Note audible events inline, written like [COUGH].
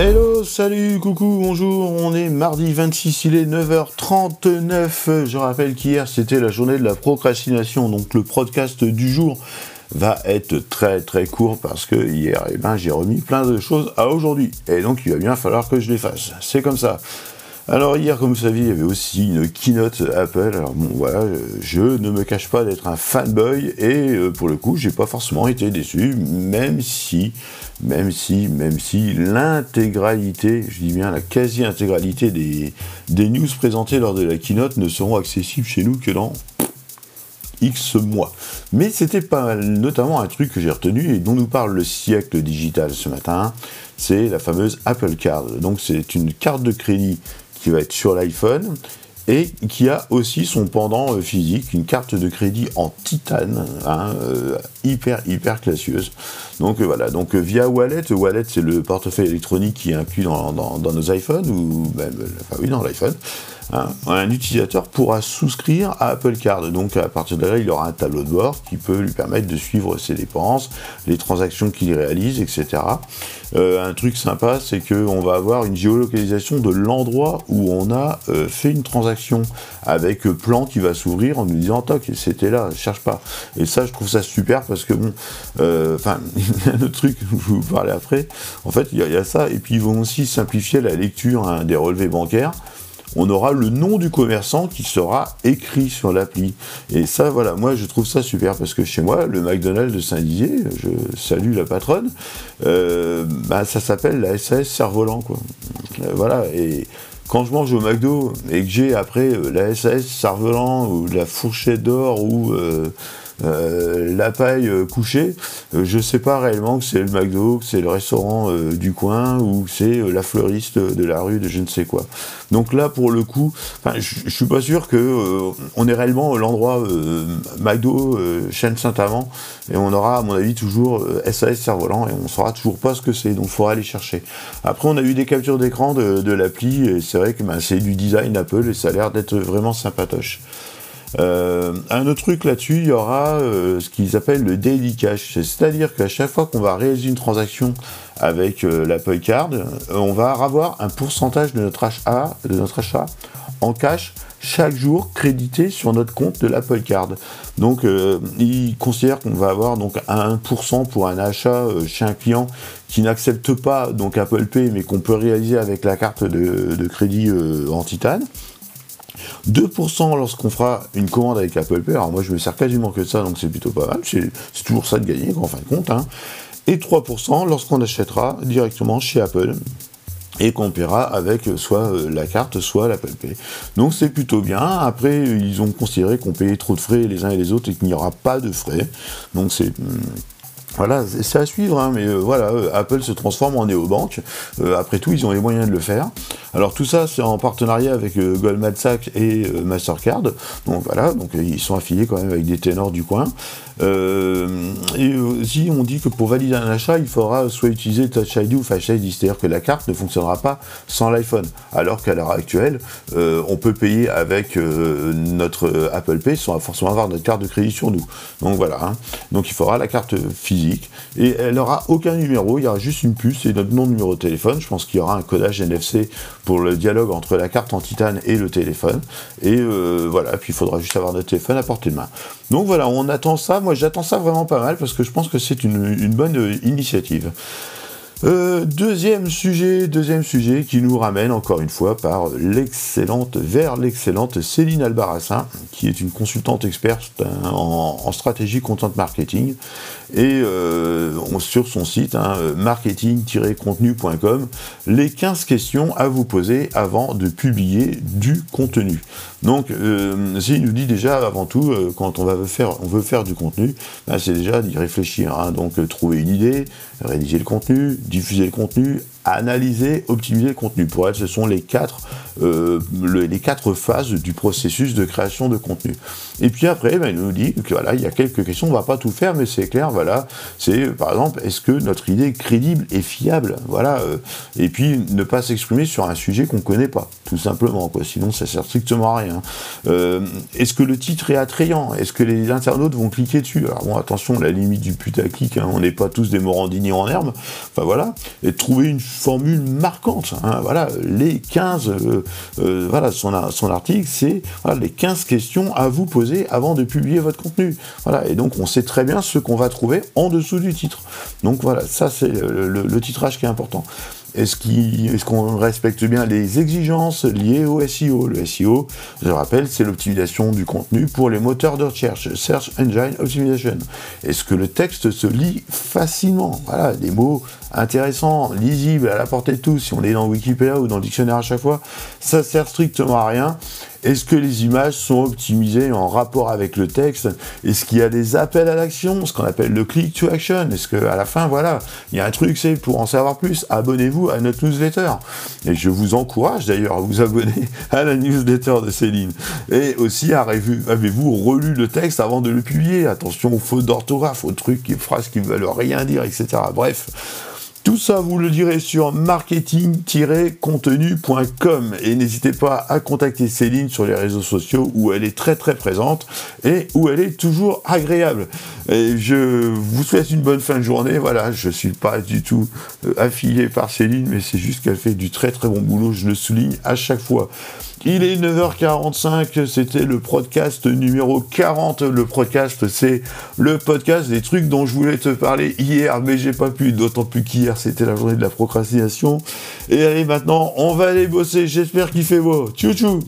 Hello, salut, coucou, bonjour, on est mardi 26, il est 9h39. Je rappelle qu'hier c'était la journée de la procrastination, donc le podcast du jour va être très très court parce que hier eh ben, j'ai remis plein de choses à aujourd'hui et donc il va bien falloir que je les fasse. C'est comme ça. Alors hier, comme vous saviez, il y avait aussi une keynote Apple. Alors bon, voilà, je ne me cache pas d'être un fanboy et euh, pour le coup, j'ai pas forcément été déçu, même si, même si, même si l'intégralité, je dis bien la quasi-intégralité des, des news présentées lors de la keynote ne seront accessibles chez nous que dans X mois. Mais c'était pas mal, notamment un truc que j'ai retenu et dont nous parle le siècle digital ce matin, c'est la fameuse Apple Card. Donc c'est une carte de crédit qui va être sur l'iPhone et qui a aussi son pendant euh, physique, une carte de crédit en titane, hein, euh, hyper hyper classieuse. Donc euh, voilà, donc via Wallet, Wallet c'est le portefeuille électronique qui est inclus dans, nos iPhones, ou même, enfin oui, dans l'iPhone. Hein, un utilisateur pourra souscrire à Apple Card. Donc à partir de là, il aura un tableau de bord qui peut lui permettre de suivre ses dépenses, les transactions qu'il réalise, etc. Euh, un truc sympa, c'est qu'on va avoir une géolocalisation de l'endroit où on a euh, fait une transaction avec plan qui va s'ouvrir en nous disant toc, c'était là, cherche pas. Et ça, je trouve ça super parce que bon, euh, enfin, [LAUGHS] autre truc, je vous parler après. En fait, il y, a ça, et puis ils vont aussi simplifier la lecture hein, des relevés bancaires on aura le nom du commerçant qui sera écrit sur l'appli. Et ça, voilà, moi je trouve ça super parce que chez moi, le McDonald's de Saint-Dizier, je salue la patronne, euh, bah, ça s'appelle la SAS Cerf-Volant. Euh, voilà, et quand je mange au McDo et que j'ai après euh, la SAS Cerf-Volant ou la fourchette d'or ou euh, la paille euh, couchée, euh, je sais pas réellement que c'est le McDo, que c'est le restaurant du coin ou que c'est la fleuriste de la rue de je ne sais quoi. Donc là, pour le coup, je suis pas sûr que on est réellement l'endroit McDo, chaîne Saint-Amand, et on aura, à mon avis, toujours SAS cerf-volant et on saura toujours pas ce que c'est. Donc il faudra aller chercher. Après, on a eu des captures d'écran de, l'appli et c'est vrai que ben, c'est du design Apple et ça a l'air d'être vraiment sympatoche. Euh, un autre truc là-dessus, il y aura euh, ce qu'ils appellent le daily cash. C'est-à-dire qu'à chaque fois qu'on va réaliser une transaction avec euh, l'Apple Card, on va avoir un pourcentage de notre achat, de notre achat en cash chaque jour crédité sur notre compte de l'Apple Card. Donc ils considèrent qu'on va avoir donc 1% pour un achat chez un client qui n'accepte pas donc Apple Pay mais qu'on peut réaliser avec la carte de crédit en titane. 2% lorsqu'on fera une commande avec Apple Pay, alors moi je me sers quasiment que de ça, donc c'est plutôt pas mal, c'est toujours ça de gagner en fin de compte, hein. et 3% lorsqu'on achètera directement chez Apple, et qu'on paiera avec soit euh, la carte, soit l'Apple Pay. Donc c'est plutôt bien. Après, ils ont considéré qu'on payait trop de frais les uns et les autres et qu'il n'y aura pas de frais. Donc c'est hmm, voilà, c'est à suivre, hein, mais euh, voilà, euh, Apple se transforme en néobanque. Euh, après tout, ils ont les moyens de le faire. Alors tout ça, c'est en partenariat avec Goldman Sachs et Mastercard. Donc voilà, donc ils sont affiliés quand même avec des ténors du coin. et aussi, on dit que pour valider un achat, il faudra soit utiliser Touch ID ou Face ID, c'est-à-dire que la carte ne fonctionnera pas sans l'iPhone. Alors qu'à l'heure actuelle, on peut payer avec notre Apple Pay sans forcément avoir notre carte de crédit sur nous. Donc voilà, hein. donc il faudra la carte physique et elle n'aura aucun numéro, il y aura juste une puce et notre nom de numéro de téléphone. Je pense qu'il y aura un codage NFC pour le dialogue entre la carte en titane et le téléphone. Et euh, voilà, puis il faudra juste avoir notre téléphone à portée de main. Donc voilà, on attend ça. Moi j'attends ça vraiment pas mal parce que je pense que c'est une, bonne euh, initiative. Euh, deuxième sujet, deuxième sujet qui nous ramène encore une fois par l'excellente, vers l'excellente Céline Albarassin, qui est une consultante experte hein, en, stratégie content marketing, et euh, sur son site hein, marketing-contenu.com, les 15 questions à vous poser avant de publier du contenu. Donc, euh, nous dit déjà avant tout, quand on, va faire, on veut faire du contenu, ben, c'est déjà d'y réfléchir. Hein. donc, trouver une idée, rédiger le contenu, diffuser le contenu, analyser, optimiser le contenu. Pour elle, ce sont les quatre, euh, les quatre phases du processus de création de contenu. Et puis après, ben, il nous dit que voilà, il y a quelques questions, on va pas tout faire, mais c'est clair, voilà, c'est par exemple, est-ce que notre idée est crédible et fiable, voilà, euh, et puis ne pas s'exprimer sur un sujet qu'on connaît pas, tout simplement, sinon ça sert strictement à rien. Euh, est-ce que le titre est attrayant? Est-ce que les internautes vont cliquer dessus? Alors bon, attention, la limite du putaclic, hein, on n'est pas tous des Morandini en herbe, enfin voilà, et trouver une formule marquante. Hein. voilà, les 15, euh, euh, voilà, son, son article, c'est les 15 questions à vous poser avant de publier votre contenu. Voilà, et donc on sait très bien ce qu'on va trouver en dessous du titre. Donc voilà, ça c'est le titrage qui est important. Est-ce qu'on respecte bien les exigences liées au SEO Le SEO, je rappelle, c'est l'optimisation du contenu pour les moteurs de recherche, Search Engine Optimization. Est-ce que le texte se lit facilement? Voilà, des mots intéressants, lisibles, à la portée de tous. Si on est dans Wikipédia ou dans le dictionnaire à chaque fois, ça sert strictement à rien. Est-ce que les images sont optimisées en rapport avec le texte? Est-ce qu'il y a des appels à l'action, ce qu'on appelle le click to action Est-ce qu'à la fin, voilà, il y a un truc, c'est pour en savoir plus, abonnez-vous à notre newsletter. Et je vous encourage d'ailleurs à vous abonner [LAUGHS] à la newsletter de Céline. Et aussi, avez-vous relu le texte avant de le publier? Attention aux fautes d'orthographe, aux trucs, aux phrases qui ne veulent rien dire, etc. Bref. Tout ça, vous le direz sur marketing-contenu.com et n'hésitez pas à contacter Céline sur les réseaux sociaux où elle est très très présente et où elle est toujours agréable. Et je vous souhaite une bonne fin de journée. Voilà, je suis pas du tout euh, affilié par Céline, mais c'est juste qu'elle fait du très très bon boulot. Je le souligne à chaque fois. Il est 9h45, c'était le podcast numéro 40. Le podcast, c'est le podcast des trucs dont je voulais te parler hier, mais j'ai pas pu, d'autant plus qu'hier, c'était la journée de la procrastination. Et allez, maintenant, on va aller bosser. J'espère qu'il fait beau. Tchou tchou